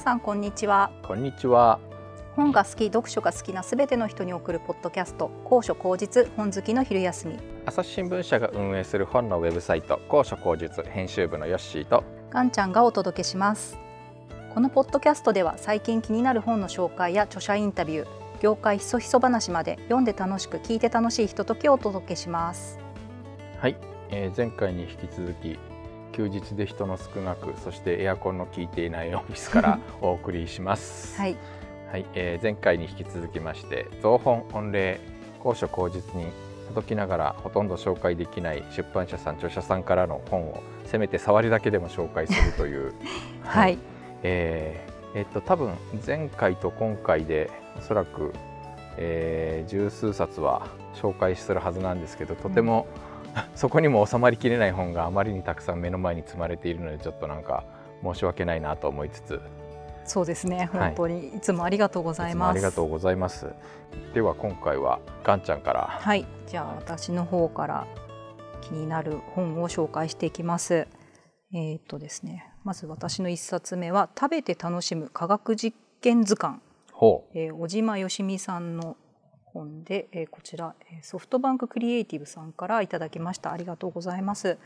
さんこんにちは。こんにちは。本が好き読書が好きなすべての人に送るポッドキャスト高所高実本好きの昼休み。朝日新聞社が運営する本のウェブサイト高所高実編集部のヨッシーとガンちゃんがお届けします。このポッドキャストでは最近気になる本の紹介や著者インタビュー業界ひそひそ話まで読んで楽しく聞いて楽しいひとときをお届けします。はい、えー、前回に引き続き休日で人の少なくそしてエアコンの効いていないオフィスから お送りします。はい。はい、えー、前回に引き続きまして造本御礼高所高実に届きながらほとんど紹介できない出版社さん著者さんからの本をせめて触りだけでも紹介するという。はい、えー、えー、っと多分前回と今回でおそらく、えー、十数冊は紹介するはずなんですけどとても、うん、そこにも収まりきれない本があまりにたくさん目の前に積まれているのでちょっとなんか申し訳ないなと思いつつ。そうですね。本当に、はい、いつもありがとうございます。ありがとうございます。では今回はガンちゃんから。はい。じゃあ私の方から気になる本を紹介していきます。えっ、ー、とですね。まず私の一冊目は食べて楽しむ科学実験図鑑。ほう、えー、小島よしみさんの本で、えー、こちらソフトバンククリエイティブさんからいただきました。ありがとうございます。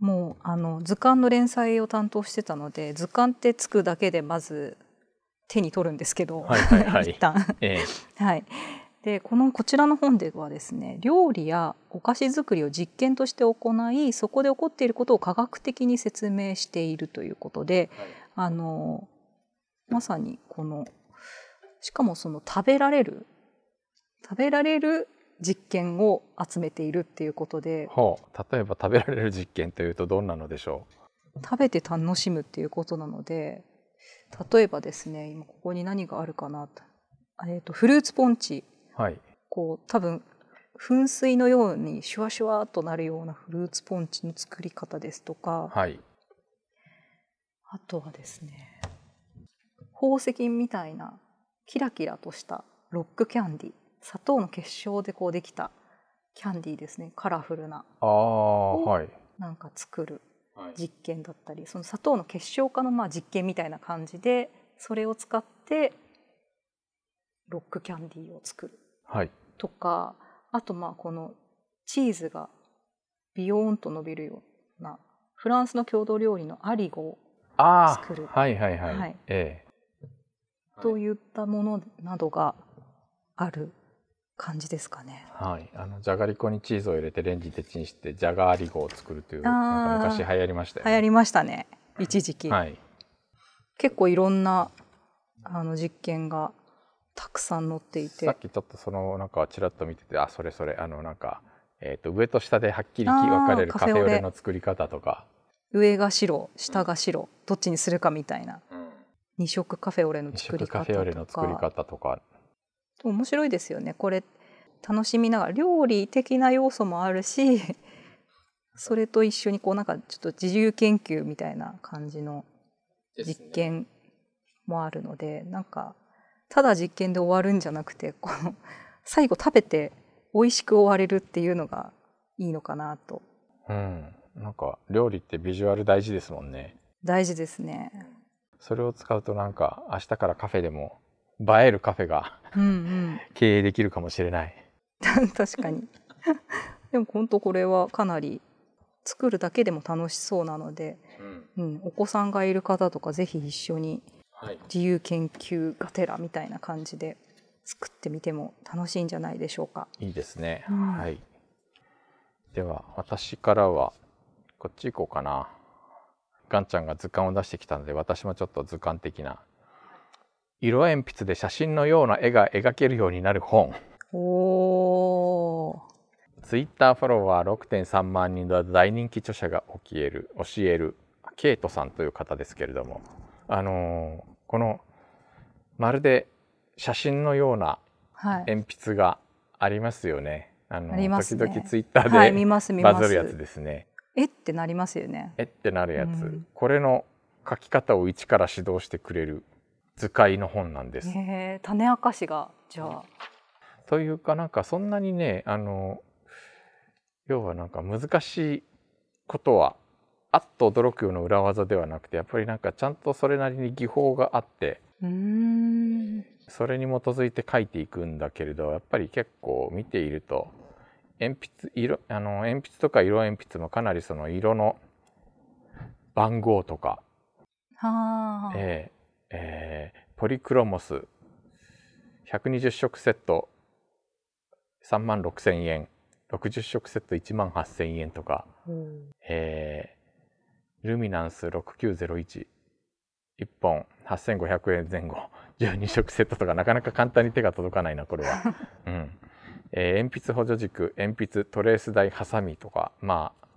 もうあの図鑑の連載を担当してたので図鑑ってつくだけでまず手に取るんですけど、はいはいはい、一旦、ええ、はい。でこのこちらの本ではですね料理やお菓子作りを実験として行いそこで起こっていることを科学的に説明しているということで、はい、あのまさにこのしかもその食べられる食べられる実験を集めているっていうことで、はあ、例えば食べられる実験というとどんなのでしょう？食べて楽しむっていうことなので例えばですね今ここに何があるかなと,、えーと、フルーツポンチ、はい、こう多分噴水のようにシュワシュワとなるようなフルーツポンチの作り方ですとか、はい、あとはですね宝石みたいなキラキラとしたロックキャンディ砂糖の結晶でこうできたキャンディーですね。カラフルな。あ、はい、なんか作る実験だったり、その砂糖の結晶化のまあ実験みたいな感じでそれを使ってロックキャンディーを作る。とか、はい、あとまあこのチーズがビヨーンと伸びるようなフランスの郷土料理のアリゴを作る。はいはいはい、はい。ええ、といったものなどがある感じですかね。はい、あのじゃがりこにチーズを入れてレンジでチンしてじゃがりこを作るというなんか昔流行りましたよね。流行りましたね。一時期。はい。結構いろんなあの実験がたくさん載っていて。さっきちょっとそのなんかちらっと見てて、あそれそれあのなんかえっ、ー、と上と下ではっきり分かれるカフェオレの作り方とか。上が白、下が白、うん、どっちにするかみたいな。うん、二色カフェオレの作り方とか。カフェオレの作り方とか。面白いですよねこれ楽しみながら料理的な要素もあるし それと一緒にこうなんかちょっと自由研究みたいな感じの実験もあるので、ね、なんかただ実験で終わるんじゃなくてこの最後食べて美味しく終われるっていうのがいいのかなと。うん、なんか料理ってビジュアル大事ですもんね。大事ですね。それを使うとなんか明日からカフェでも映えるカフェが 経営できるかもしれない。確かに でも本当これはかなり作るだけでも楽しそうなので、うん、うん、お子さんがいる方とかぜひ一緒に自由研究がてらみたいな感じで作ってみても楽しいんじゃないでしょうか。いいですね。うん、はい。では私からはこっち行こうかな。ガンちゃんが図鑑を出してきたので私もちょっと図鑑的な色鉛筆で写真のような絵が描けるようになる本。おツイッターフォロワー6.3万人の大人気著者が起きえる教えるケイトさんという方ですけれども、あのー、このまるで写真のような鉛筆がありますよね。はい、あのね、時々ツイッターで、はい、バズるやつですね。えってなりますよね。えってなるやつ、うん、これの書き方を一から指導してくれる図解の本なんです。へ種明かしがじゃあ。というかなんかそんなにねあの要はなんか難しいことはあっと驚くような裏技ではなくてやっぱりなんかちゃんとそれなりに技法があってうん。それに基づいて書いていくんだけれどやっぱり結構見ていると鉛筆色あの鉛筆とか色鉛筆もかなりその色の番号とか、はあ、えーえーポリクロモス。120色セット。3万6千円。60色セット。1万8千円とか、うん。えールミナンス。6901 1本。8500円前後。12色セットとか。なかなか簡単に手が届かないなこれは。うん。えー鉛筆補助軸。鉛筆トレース台ハサミとか。まあ、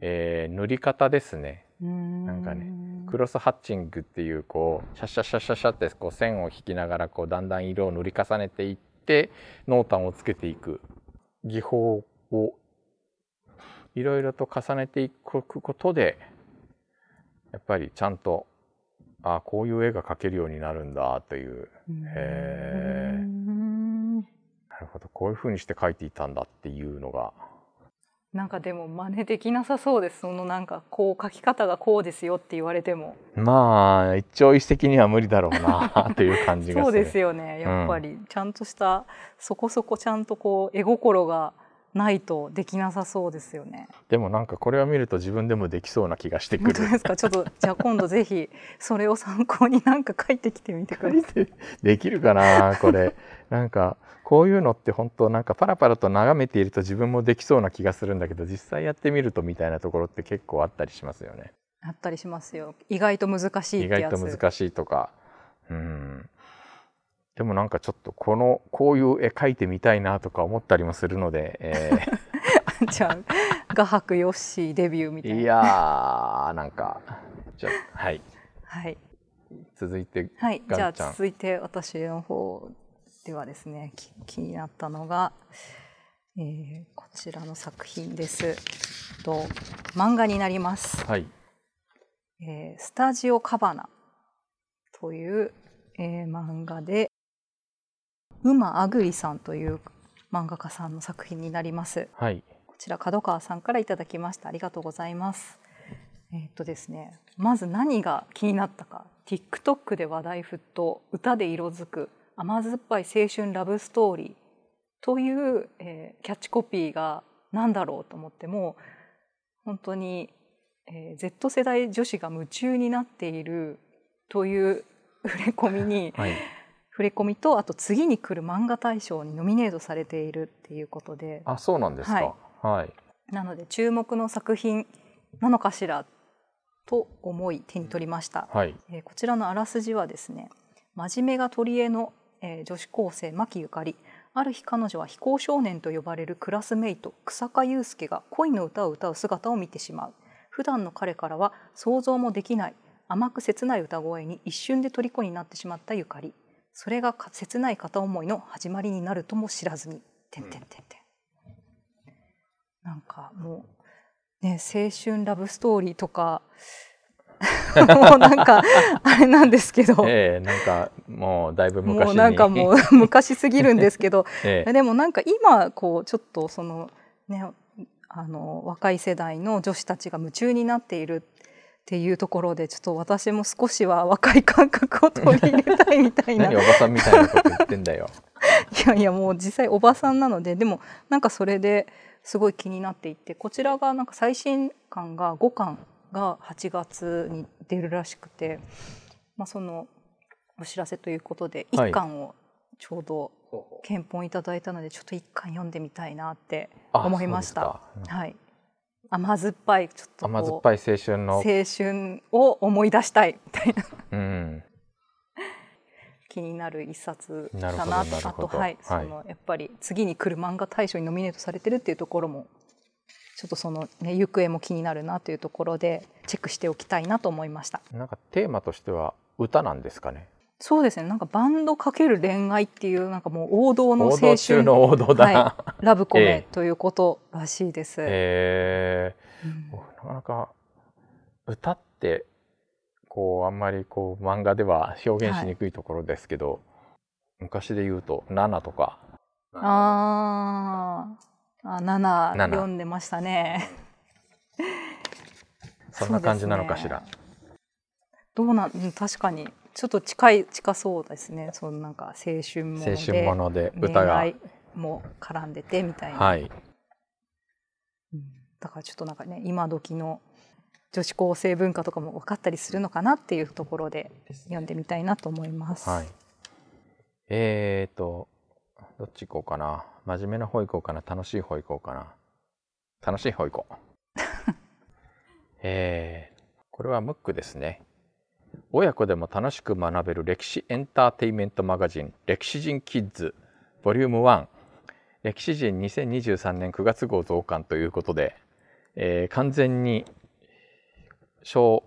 えー塗り方ですね。なんかねクロスハッチングっていうこうシャッシャッシャッシャッシャッってこう線を引きながらこうだんだん色を塗り重ねていって濃淡をつけていく。技法をいろいろと重ねていくことでやっぱりちゃんとあこういう絵が描けるようになるんだという。へなるほど。こういうふうにして描いていたんだっていうのがなんかでも真似できなさそうです。そのなんかこう書き方がこうですよって言われても。まあ一朝一夕には無理だろうなという感じがする。そうですよねやっぱり。ちゃんとした、そこそこちゃんとこう絵心がないとできなさそうですよね。でもなんかこれを見ると自分でもできそうな気がしてくる本当。ですか？ちょっとじゃあ今度ぜひそれを参考になんか書いてきてみてください。できるかなこれ。なんかこういうのって本当なんかパラパラと眺めていると自分もできそうな気がするんだけど実際やってみるとみたいなところって結構あったりしますよね。あったりしますよ意外と難しいっ意外と難しいとか。うん。でもなんかちょっとこのこういう絵描いてみたいなとか思ったりもするので、え じゃあ画伯ヨッシーデビューみたいな。ーいやーなんかじゃあはいはい続いてはい、じゃあ続いて私の方ではですねき気になったのが、えーこちらの作品です。と漫画になります。はいえースタジオカバナという、えー漫画で馬あぐりさんという漫画家さんの作品になります。はいこちら角川さんからいただきました。ありがとうございます。えーっとですね、まず何が気になったか、TikTok で話題沸騰、歌で色づく甘酸っぱい青春ラブストーリーという、えーキャッチコピーが何だろうと思っても本当に、えー Z 世代女子が夢中になっているという触れ込みにはい触れ込みとあと次に来る漫画大賞にノミネートされているっていうことで。あそうなんですか。はい。なので注目の作品なのかしらと思い手に取りました、はい。えーこちらのあらすじはですね真面目が取り柄の、えー女子高生牧ゆかり。ある日彼女は非行少年と呼ばれるクラスメイト草加祐介が恋の歌を歌う姿を見てしまう。普段の彼からは想像もできない甘く切ない歌声に一瞬で虜になってしまったゆかりそれがか切ない片思いの始まりになるとも知らずに「てんてんてんてん」なんかもうね青春ラブストーリーとかもうなんかあれなんですけど、ええなんかもうだいぶ昔に。もうなんかもう 昔すぎるんですけど。ええ。でもなんか今こうちょっとそのねあの若い世代の女子たちが夢中になっているっていうところでちょっと私も少しは若い感覚を取り入れたいみたいな。何おばさんみたいなこと言ってんだよ。いやいやもう実際おばさんなのででもなんかそれですごい気になっていてこちらがなんか最新刊が5巻が8月に出るらしくて、まあ、そのお知らせということではい。1巻をちょうど検本いただいたのでちょっと1巻読んでみたいなってあ思いました。はい、甘酸っぱいちょっとこ甘酸っぱい青春の。う青、春を思い出したいみたいな。うん、気になる一冊だなと。あとはい、はい。そのやっぱり次に来る漫画大賞にノミネートされてるっていうところもちょっとそのね行方も気になるなというところでチェックしておきたいなと思いました。なんかテーマとしては歌なんですかね？そうですね。なんかバンドかける恋愛っていうなんかもう王道の青春。の王道だ。な。はラブコ えメえということらしいです、え。うん。ーなかなか歌ってこうあんまりこう漫画では表現しにくいところですけど、昔で言うと「ナナ」とか。あー。あ7七読んでましたね。そんな感じなのかしら、ね、どうなん確かにちょっと近い近そうですね。そのなんか青春もので青春もので歌がも絡んでてみたいな、はい、うん、だからちょっとなんかね今時の女子高生文化とかも分かったりするのかなっていうところで読んでみたいなと思います。はい、えーとどっち行こうかな。真面目な方行こうかな。楽しい方行こうかな。楽しい方行こう。えー、これはムックですね親子でも楽しく学べる歴史エンターテインメントマガジン歴史人キッズボリューム1歴史人2023年9月号増刊ということで、えー、完全に小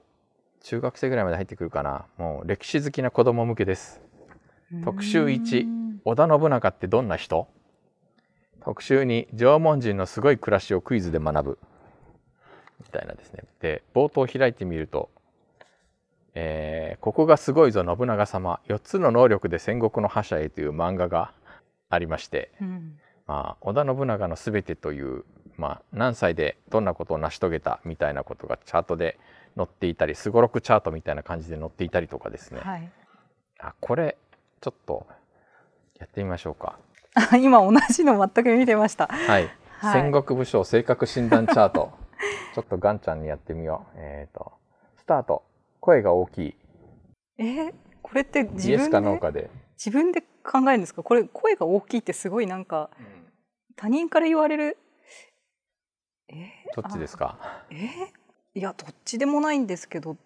中学生ぐらいまで入ってくるかな。もう歴史好きな子供向けです。特集1織田信長ってどんな人？特集2縄文人のすごい暮らしをクイズで学ぶ。みたいなですね。で冒頭開いてみると、えー、ここがすごいぞ信長様。4つの能力で戦国の覇者へという漫画がありまして、うん、まあ、織田信長の全てという、まあ、何歳でどんなことを成し遂げたみたいなことがチャートで載っていたりすごろくチャートみたいな感じで載っていたりとかですね、はい、あこれちょっとやってみましょうか。今同じの全く見てました、はい、はい、戦国武将性格診断チャート。ちょっとガンちゃんにやってみよう。えっ、ー、とスタート声が大きい。え？ー、これって自分で？かで。自分で考えるんですか？これ声が大きいってすごいなんか、うん、他人から言われる？え？ー、どっちですか？え？ー、いやどっちでもないんですけど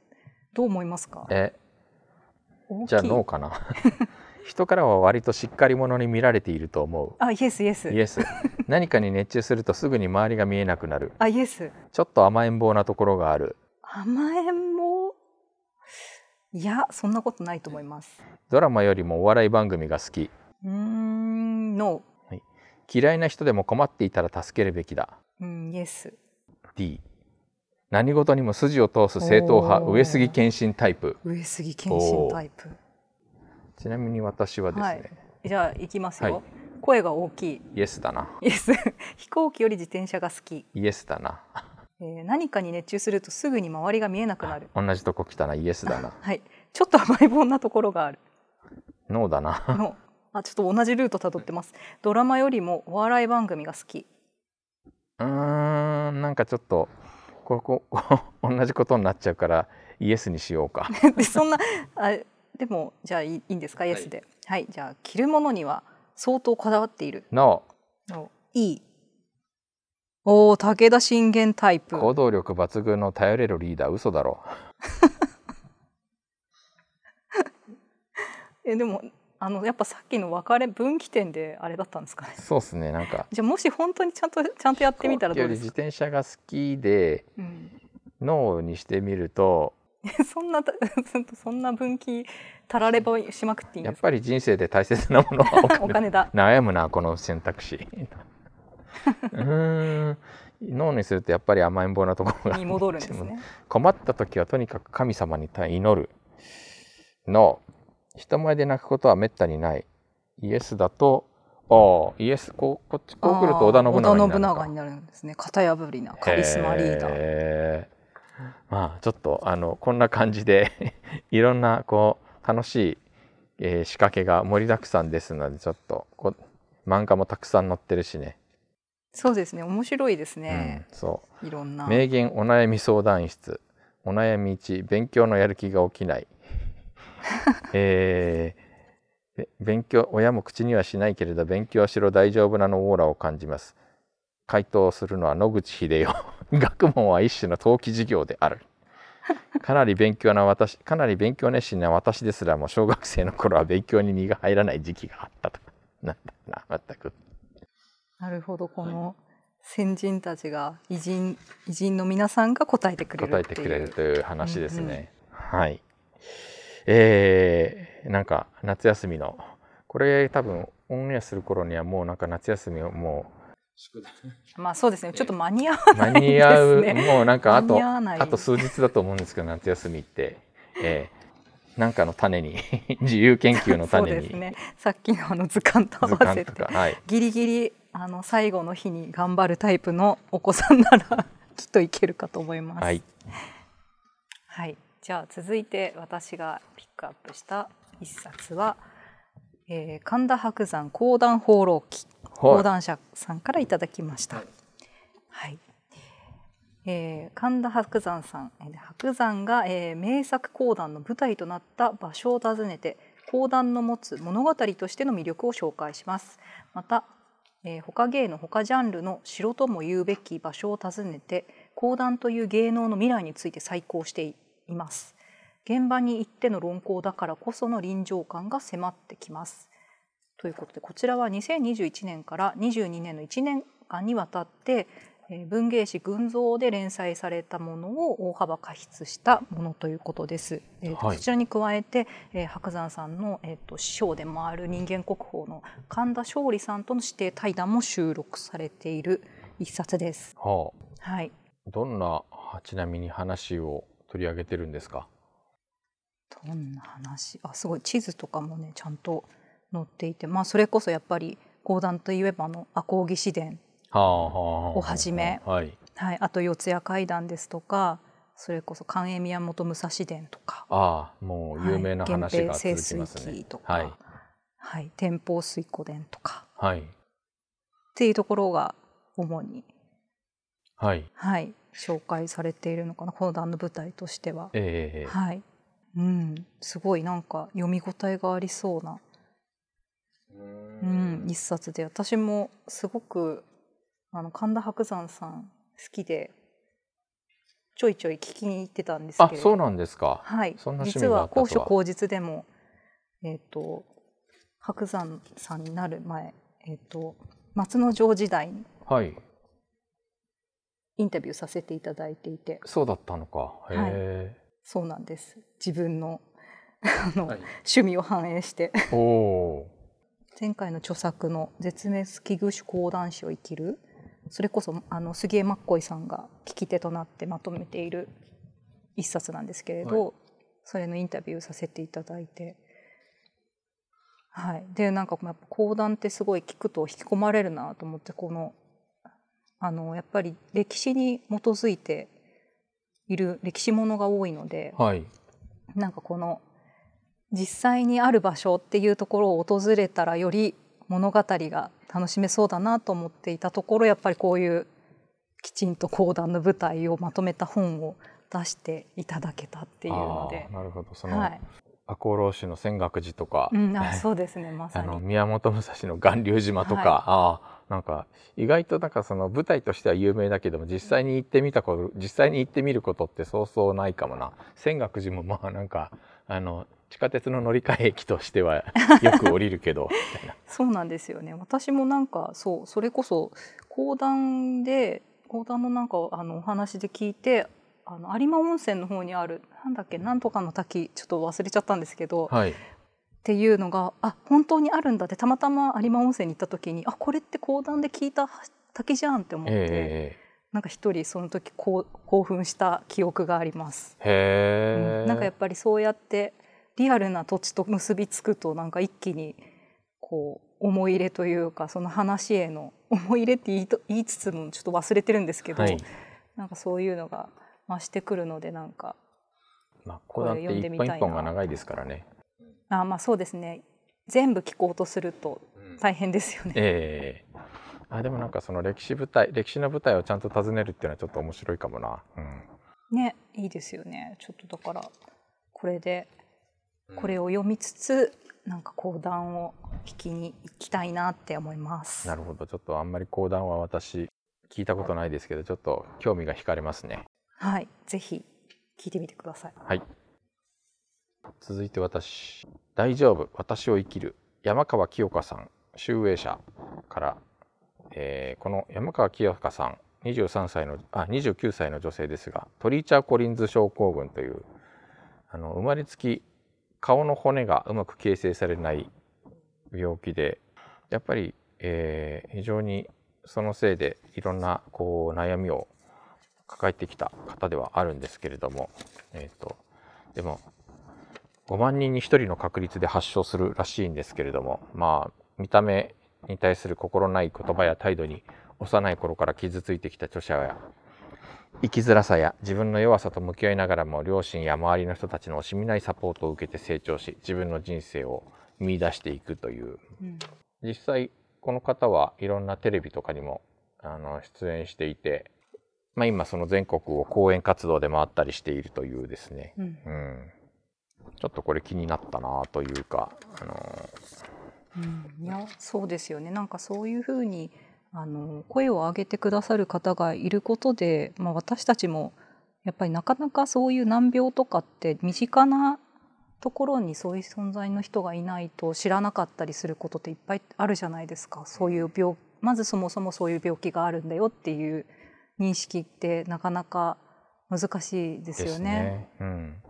どう思いますか？え？じゃあノーかな？人からは割としっかり者に見られていると思う。あイエスイエス。イエス。何かに熱中するとすぐに周りが見えなくなる。あイエス。ちょっと甘えん坊なところがある。甘えん坊いやそんなことないと思います。ドラマよりもお笑い番組が好き。うんノー、はい、嫌いな人でも困っていたら助けるべきだ。うんイエス D 何事にも筋を通す正統派上杉謙信タイプ。上杉謙信タイプ。ちなみに私はですね、はい、じゃあ行きますよ、はい、声が大きい。イエスだな。イエス飛行機より自転車が好き。イエスだな、えー、何かに熱中するとすぐに周りが見えなくなる。同じとこ来たな。イエスだな。はい。ちょっと甘いぼんなところがある。ノーだな。ノーあちょっと同じルートたどってます。ドラマよりもお笑い番組が好き。うんなんかちょっとここ 同じことになっちゃうからイエスにしようか。そんなあでもじゃあいいんですか？イエスで、はい、はい、じゃあ着るものには相当こだわっている。No いいおお武田信玄タイプ行動力抜群の頼れるリーダー嘘だろ えでもあのやっぱさっきの別れ分岐点であれだったんですかね。そうですねなんか。じゃあもし本当にちゃんとちゃんとやってみたらどうですか？自転車が好きで、うん、脳にしてみると。そんな そんな分岐たらればしまくっていいやっぱり人生で大切なものはお金お金だ。悩むなこの選択肢。うん。脳にするとやっぱり甘えん坊なところがに戻るんですね。困った時はとにかく神様に祈る。の人前で泣くことはめったにない。イエスだとああイエスこうこっちこう来ると織田信長になる織田信長になるんですね。型破りなカリスマリーダー。まあちょっとあのこんな感じで いろんなこう楽しい、えー、仕掛けが盛りだくさんですのでちょっとこ漫画もたくさん載ってるしねそうですね。面白いですね、うん、そう。いろんな。名言お悩み相談室。お悩み1勉強のやる気が起きない。えー、勉強親も口にはしないけれど勉強しろ大丈夫なのオーラを感じます。回答するのは野口英世。学問は一種の登記事業である。かなり勉強な私かなり勉強熱心な私ですらも小学生の頃は勉強に身が入らない時期があったと。なんだな全くなるほど。この先人たちが偉人偉人の皆さんが答えてくれる答えてくれるという話ですね、うんうん、はい。えー、なんか夏休みの。これ多分オンエアする頃にはもうなんか夏休みをもう。まあそうですね。ちょっと間に合わない、ね、間に合うもうなんかあとあと数日だと思うんですけど夏休みって、えー、なんかの種に 自由研究の種に。ね、さっきのあの図鑑と合わせて、はい、ギリギリあの最後の日に頑張るタイプのお子さんならきっといけるかと思います。はい。はい、じゃあ続いて私がピックアップした一冊は、えー、神田伯山講談放浪記。講談社さんからいただきました。はい、はい。えー、神田伯山さん伯山が、えー、名作講談の舞台となった場所を訪ねて講談の持つ物語としての魅力を紹介します。また、えー、他芸の他ジャンルの城とも言うべき場所を訪ねて講談という芸能の未来について再考しています。現場に行っての論考だからこその臨場感が迫ってきます。ということでこちらは2021年から22年の1年間にわたって文芸誌群像で連載されたものを大幅加筆したものということです。えー、こちらに加えて、えー、白山さんの、えーと、師匠でもある人間国宝の神田勝利さんとの指定対談も収録されている一冊です。はあ、はい。どんなちなみに話を取り上げてるんですか？どんな話？あすごい地図とかもねちゃんと載っていて、まあ、それこそやっぱり講談といえばの赤穂義士伝をはじめ、はい、はい、あと四谷怪談ですとかそれこそ関栄宮本武蔵伝とか。ああもう有名な話が続きますね。とか、はい、はい、天保水湖伝とか、はい、っていうところが主に、はい、はい、紹介されているのかな。講談の舞台としては。えー、はい、うん、すごいなんか読み応えがありそうな、うん、一冊で。私もすごくあの神田伯山さん好きでちょいちょい聞きに行ってたんですけど。そうなんですか。はい。実は高所高実でもえっ、ー、と伯山さんになる前えっ、ー、と松之丞時代にはい。インタビューさせていただいていて。そうだったのか。へえ、はい、そうなんです。自分のあの、はい、趣味を反映して。前回の著作の「絶滅危惧種講談師を生きる」それこそあの杉江真っさんが聞き手となってまとめている一冊なんですけれど、はい、それのインタビューさせていただいて、はい、でなんかやっぱ講談ってすごい聞くと引き込まれるなと思ってこのあのやっぱり歴史に基づいている歴史ものが多いので、はい、なんかこの実際にある場所っていうところを訪れたらより物語が楽しめそうだなと思っていたところやっぱりこういうきちんと講談の舞台をまとめた本を出していただけたっていうので。なるほど。その、はい。赤穂浪士の泉岳寺とか、うん、あそうですね。まさに。あ の宮本武蔵の巌流島とか、はい、あなんか意外となんかその舞台としては有名だけども実際に行ってみたこと実際に行ってみることってそうそうないかもな。泉岳寺もまあなんかあの地下鉄の乗り換え駅としては よく降りるけどそうなんですよね。私もなんかそうそれこそ講談で講談のなんかあのお話で聞いてあの有馬温泉の方にあるなんだっけなんとかの滝ちょっと忘れちゃったんですけど、はい、っていうのがあ本当にあるんだってたまたま有馬温泉に行った時にあこれって講談で聞いた滝じゃんって思って、えー、なんか一人その時興奮した記憶があります。へうん、なんかやっぱりそうやってリアルな土地と結びつくとなんか一気にこう思い入れというかその話への思い入れって言いと言いつつもちょっと忘れてるんですけど、はい、なんかそういうのが増してくるのでなんか、まあ、これ読んでみたいな。一本一本が長いですからね。あまあそうですね全部聞こうとすると大変ですよね。うん、ええー、あでもなんかその歴史舞台歴史の舞台をちゃんと訪ねるっていうのはちょっと面白いかもな。うん、ねいいですよねちょっとだからこれでこれを読みつつ、なんか講談を聞きに行きたいなって思います。なるほどちょっとあんまり講談は私聞いたことないですけどちょっと興味が惹かれますね。はいぜひ聞いてみてください。はい続いて私「大丈夫私を生きる」山川清香さん集英社から、えー、この山川清香さん23歳のあ29歳の女性ですがトリーチャー・コリンズ症候群というあの生まれつき顔の骨がうまく形成されない病気でやっぱり、えー、非常にそのせいでいろんなこう悩みを抱えてきた方ではあるんですけれども、えーと、でも5万人に1人の確率で発症するらしいんですけれどもまあ見た目に対する心ない言葉や態度に幼い頃から傷ついてきた著者や生きづらさや自分の弱さと向き合いながらも両親や周りの人たちの惜しみないサポートを受けて成長し自分の人生を見出していくという、うん、実際この方はいろんなテレビとかにもあの出演していて、まあ、今その全国を講演活動で回ったりしているというですね、うん、うん、ちょっとこれ気になったなというか、あのうん、いやそうですよね。なんかそういうふうにあの声を上げてくださる方がいることで、まあ、私たちもやっぱりなかなかそういう難病とかって身近なところにそういう存在の人がいないと知らなかったりすることっていっぱいあるじゃないですか。そういう病まずそもそもそういう病気があるんだよっていう認識ってなかなか難しいですよね。ね。うん、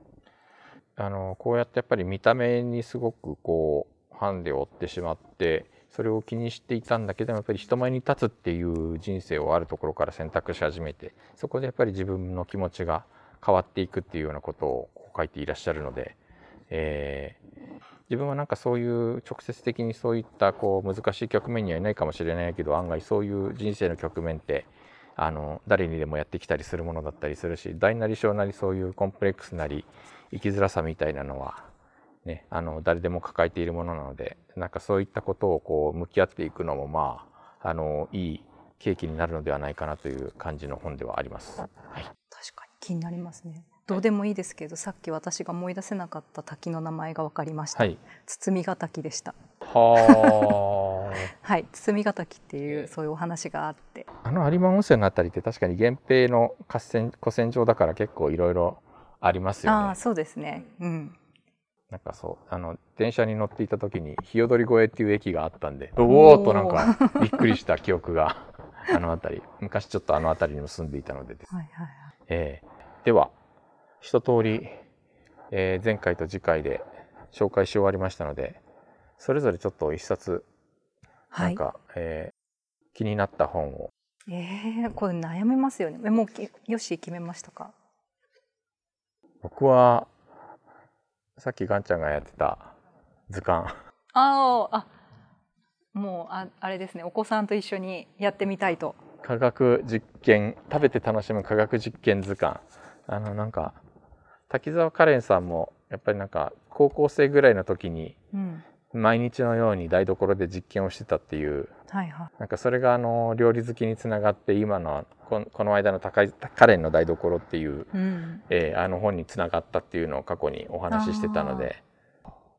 あのこうやってやっぱり見た目にすごくこうハンデを負ってしまってそれを気にしていたんだけどやっぱり人前に立つっていう人生をあるところから選択し始めてそこでやっぱり自分の気持ちが変わっていくっていうようなことを書いていらっしゃるので、えー、自分はなんかそういう直接的にそういったこう難しい局面にはいないかもしれないけど案外そういう人生の局面ってあの誰にでもやってきたりするものだったりするし大なり小なりそういうコンプレックスなり生きづらさみたいなのはね、あの誰でも抱えているものなのでなんかそういったことをこう向き合っていくのもまああのいい契機になるのではないかなという感じの本ではあります。はい、確かに気になりますね。どうでもいいですけど、さっき私が思い出せなかった滝の名前が分かりました。はい、包ヶ滝でした。は はい、包ヶ滝っていうそういうお話があって。あの有馬温泉のあたりって確かに源平の合戦古戦場だから結構いろいろありますよね。あそうですね。うん。なんかそうあの電車に乗っていた時に日踊り越えっていう駅があったんでおおとなんかびっくりした記憶が あの辺り。昔ちょっとあの辺りにも住んでいたのでです、はいはいはい。えー、では一通り、えー、前回と次回で紹介し終わりましたのでそれぞれちょっと一冊なんか、はい、えー、気になった本を。えー、これ悩めますよね。もうよし決めましたか？僕はさっきガンちゃんがやってた図鑑。ああもうああれですね。お子さんと一緒にやってみたいと。科学実験食べて楽しむ科学実験図鑑。あのなんか滝沢カレンさんもやっぱりなんか高校生ぐらいの時に、毎日のように台所で実験をしてたっていう、はいはい、なんかそれがあの料理好きにつながって今のこの間の高いカレンの台所っていう、うん、えー、あの本につながったっていうのを過去にお話ししてたので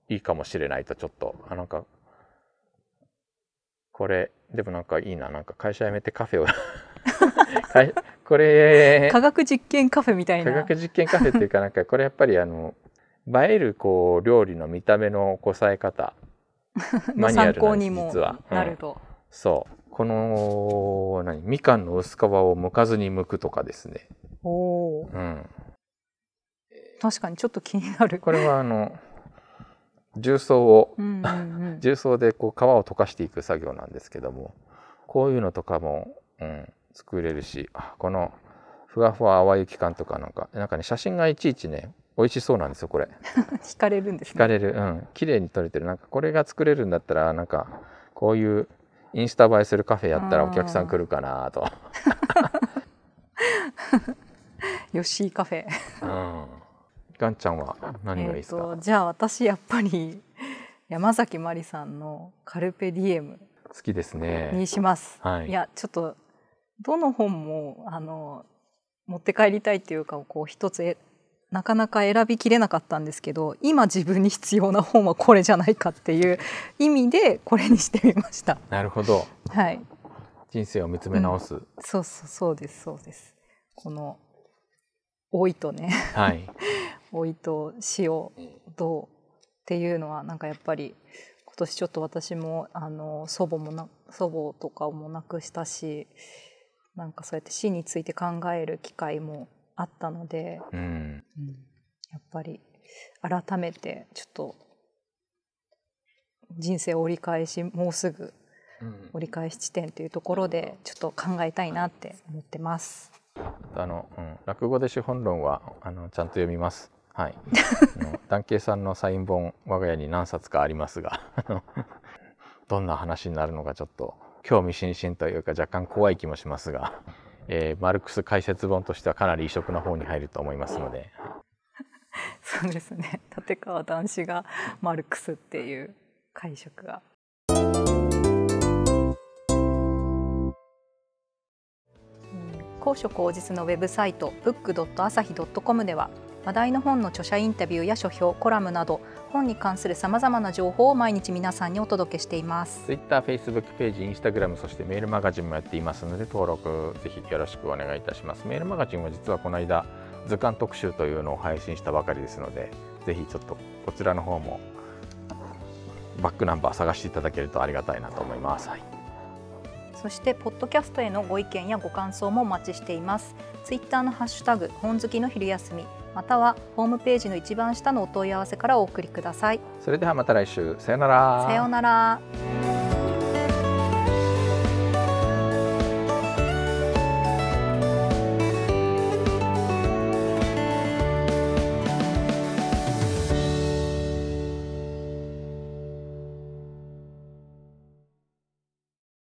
いいかもしれないとちょっと。あなんかこれでもなんかいいな。なんか会社辞めてカフェを これ科学実験カフェみたいな。科学実験カフェっていうかなんかこれやっぱりあの映えるこう料理の見た目のこさえ方 マニュアルなんです実は。なると、うん、そうこの何？みかんの薄皮を剥かずに剥くとかですね。おお、うん。確かにちょっと気になる。これはあの重曹を、うんうんうん、重曹でこう皮を溶かしていく作業なんですけどもこういうのとかも、うん、作れるしこのふわふわ淡雪感とかなんかなんかね写真がいちいちね美味しそうなんですよこれ。惹かれるんですね。惹かれる。うん。綺麗に撮れてる。なんかこれが作れるんだったらなんかこういうインスタ映えするカフェやったらお客さん来るかなと。よしカフェ。うん。ガンちゃんは何がいいですか、えー、じゃあ私やっぱり山崎まりさんの「カルペディエム」好きですね。にします、はい、いやちょっとどの本もあの持って帰りたいっていうかこう一つなかなか選びきれなかったんですけど今自分に必要な本はこれじゃないかっていう意味でこれにしてみました。なるほど。はい。人生を見つめ直す。うん、そうそうそうですそうです。この老いとね、はい、老いと死をどうっていうのはなんかやっぱり今年ちょっと私もあの祖母もな祖母とかも亡くしたしなんかそうやって死について考える機会もあったので、うん、うん、やっぱり改めてちょっと人生折り返しもうすぐ折り返し地点というところでちょっと考えたいなって思ってます。あの、うん、落語で資本論はあのちゃんと読みます。はい。団慶さんのサイン本我が家に何冊かありますがどんな話になるのかちょっと興味津々というか若干怖い気もしますが、えー、マルクス解説本としてはかなり異色な方に入ると思いますので。そうですね立川談志がマルクスっていう解釈が。高所高実のウェブサイト book.asahi.com では話題の本の著者インタビューや書評コラムなど本に関するさまざまな情報を毎日皆さんにお届けしています。Twitter、Facebook ページ、Instagram そしてメールマガジンもやっていますので登録ぜひよろしくお願いいたします。メールマガジンは実はこの間図鑑特集というのを配信したばかりですのでぜひちょっとこちらの方もバックナンバー探していただけるとありがたいなと思います。はい。そしてポッドキャストへのご意見やご感想もお待ちしていますツイッターのハッシュタグ本好きの昼休みまたはホームページの一番下のお問い合わせからお送りください。それではまた来週。さよなら。さようなら